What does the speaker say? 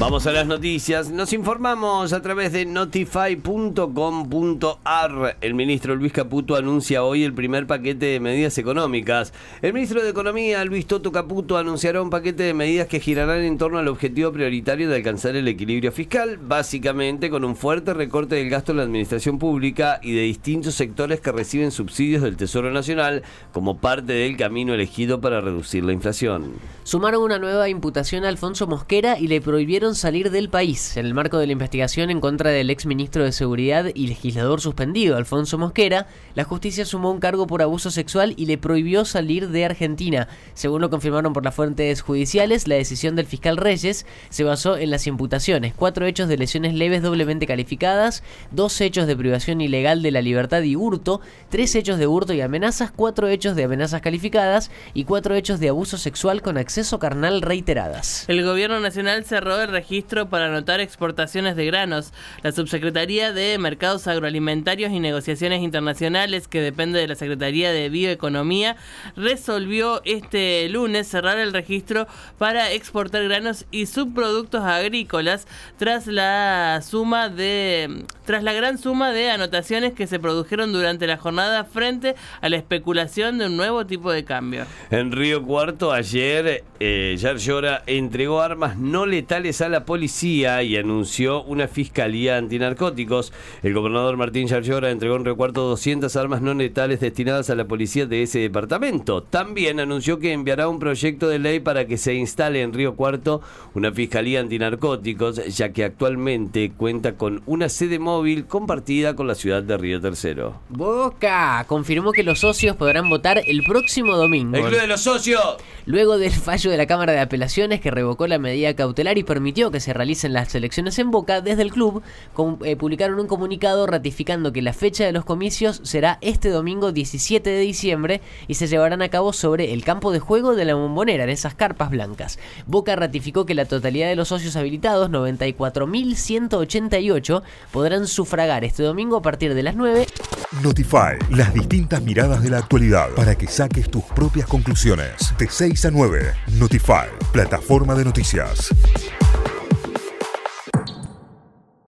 Vamos a las noticias. Nos informamos a través de notify.com.ar. El ministro Luis Caputo anuncia hoy el primer paquete de medidas económicas. El ministro de Economía, Luis Toto Caputo, anunciará un paquete de medidas que girarán en torno al objetivo prioritario de alcanzar el equilibrio fiscal, básicamente con un fuerte recorte del gasto en la administración pública y de distintos sectores que reciben subsidios del Tesoro Nacional como parte del camino elegido para reducir la inflación. Sumaron una nueva imputación a Alfonso Mosquera y le prohibieron salir del país. En el marco de la investigación en contra del ex ministro de Seguridad y legislador suspendido, Alfonso Mosquera, la justicia sumó un cargo por abuso sexual y le prohibió salir de Argentina. Según lo confirmaron por las fuentes judiciales, la decisión del fiscal Reyes se basó en las imputaciones: cuatro hechos de lesiones leves doblemente calificadas, dos hechos de privación ilegal de la libertad y hurto, tres hechos de hurto y amenazas, cuatro hechos de amenazas calificadas y cuatro hechos de abuso sexual con acceso carnal reiteradas. El gobierno nacional cerró el registro para anotar exportaciones de granos. La Subsecretaría de Mercados Agroalimentarios y Negociaciones Internacionales, que depende de la Secretaría de Bioeconomía, resolvió este lunes cerrar el registro para exportar granos y subproductos agrícolas tras la suma de tras la gran suma de anotaciones que se produjeron durante la jornada frente a la especulación de un nuevo tipo de cambio. En Río Cuarto ayer eh, Llora entregó armas no letales a la policía y anunció una fiscalía antinarcóticos. El gobernador Martín Yarlora entregó en recuarto 200 armas no letales destinadas a la policía de ese departamento. También anunció que enviará un proyecto de ley para que se instale en Río Cuarto una fiscalía antinarcóticos, ya que actualmente cuenta con una sede móvil compartida con la ciudad de Río Tercero. Boca confirmó que los socios podrán votar el próximo domingo. ¡El Club de los Socios! Luego del fallo de la Cámara de Apelaciones que revocó la medida cautelar y permitió que se realicen las elecciones en Boca, desde el club eh, publicaron un comunicado ratificando que la fecha de los comicios será este domingo 17 de diciembre y se llevarán a cabo sobre el campo de juego de la bombonera, en esas carpas blancas. Boca ratificó que la totalidad de los socios habilitados, 94.188, podrán sufragar este domingo a partir de las 9. Notify, las distintas miradas de la actualidad para que saques tus propias conclusiones. De 6 a 9, Notify, plataforma de noticias.